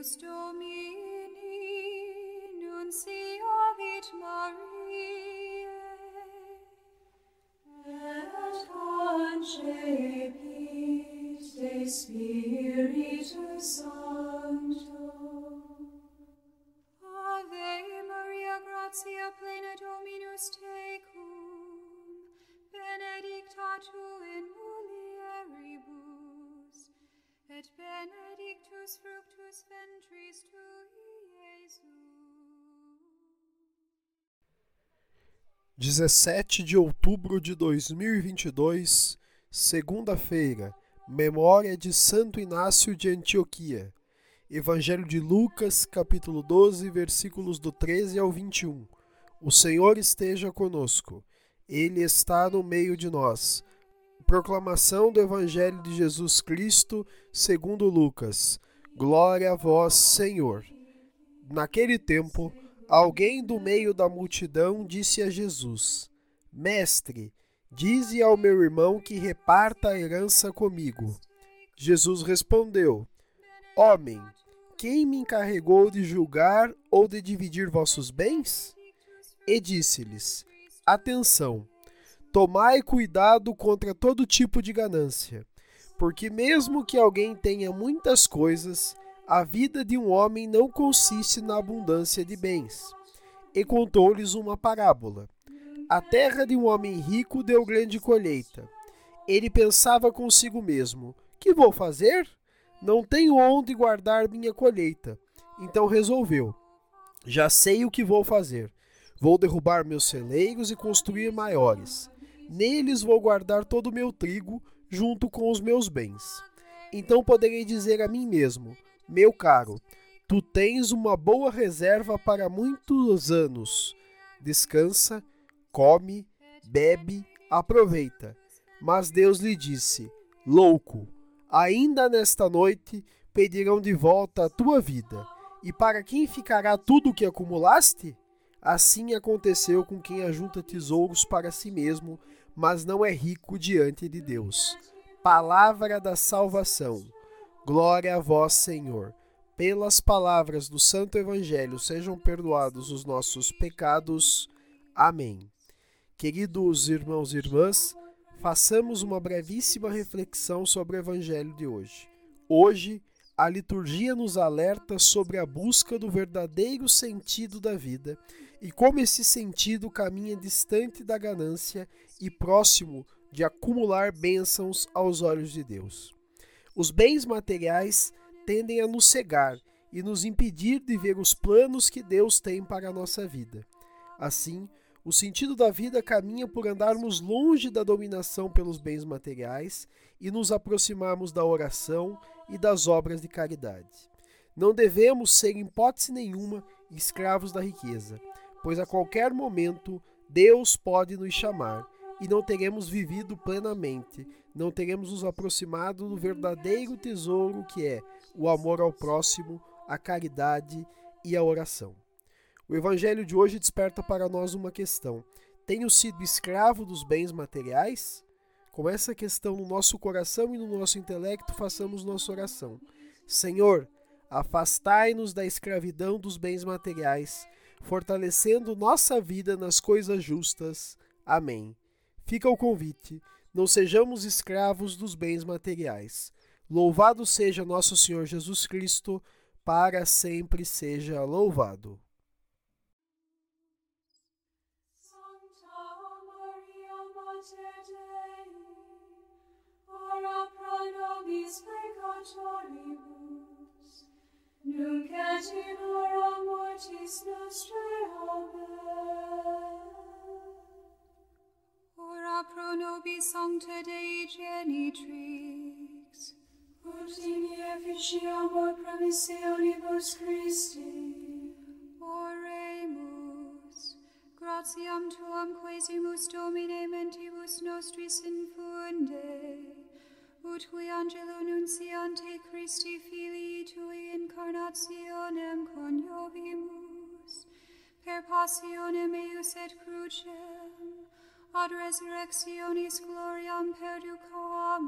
Deus Domini, nunciavit Mariae, et concepit de Spiritus Sancto. Ave Maria, gratia plena benedictus fructus ventris tui, Iesus. 17 de outubro de 2022, segunda-feira, memória de Santo Inácio de Antioquia. Evangelho de Lucas, capítulo 12, versículos do 13 ao 21. O Senhor esteja conosco. Ele está no meio de nós. Proclamação do Evangelho de Jesus Cristo, segundo Lucas. Glória a vós, Senhor. Naquele tempo, Alguém do meio da multidão disse a Jesus: Mestre, dize ao meu irmão que reparta a herança comigo. Jesus respondeu: Homem, quem me encarregou de julgar ou de dividir vossos bens? E disse-lhes: Atenção, tomai cuidado contra todo tipo de ganância, porque mesmo que alguém tenha muitas coisas, a vida de um homem não consiste na abundância de bens. E contou-lhes uma parábola. A terra de um homem rico deu grande colheita. Ele pensava consigo mesmo: Que vou fazer? Não tenho onde guardar minha colheita. Então resolveu: Já sei o que vou fazer. Vou derrubar meus celeiros e construir maiores. Neles vou guardar todo o meu trigo, junto com os meus bens. Então poderei dizer a mim mesmo: meu caro, tu tens uma boa reserva para muitos anos. Descansa, come, bebe, aproveita. Mas Deus lhe disse: Louco, ainda nesta noite pedirão de volta a tua vida. E para quem ficará tudo o que acumulaste? Assim aconteceu com quem ajunta tesouros para si mesmo, mas não é rico diante de Deus. Palavra da salvação. Glória a vós, Senhor. Pelas palavras do Santo Evangelho sejam perdoados os nossos pecados. Amém. Queridos irmãos e irmãs, façamos uma brevíssima reflexão sobre o Evangelho de hoje. Hoje, a liturgia nos alerta sobre a busca do verdadeiro sentido da vida e como esse sentido caminha distante da ganância e próximo de acumular bênçãos aos olhos de Deus. Os bens materiais tendem a nos cegar e nos impedir de ver os planos que Deus tem para a nossa vida. Assim, o sentido da vida caminha por andarmos longe da dominação pelos bens materiais e nos aproximarmos da oração e das obras de caridade. Não devemos ser, em hipótese nenhuma, escravos da riqueza, pois a qualquer momento Deus pode nos chamar e não teremos vivido plenamente, não teremos nos aproximado do verdadeiro tesouro que é o amor ao próximo, a caridade e a oração. O evangelho de hoje desperta para nós uma questão: tenho sido escravo dos bens materiais? Com essa questão no nosso coração e no nosso intelecto, façamos nossa oração. Senhor, afastai-nos da escravidão dos bens materiais, fortalecendo nossa vida nas coisas justas. Amém. Fica o convite: não sejamos escravos dos bens materiais. Louvado seja nosso Senhor Jesus Cristo, para sempre seja louvado. Peccatoribus, nunc et in hora mortis nostrae, Amen. Ora pro nobis sancta Dei genitrix, ut in efficiamur promissionibus Christi, oremus, gratiam Tuam quesimus Domine mentibus nostris infunde, ut qui angelo nunciante Christi Filii Tui incarnationem coniovimus, per passionem eius et crucem, ad resurrectionis gloriam perducam,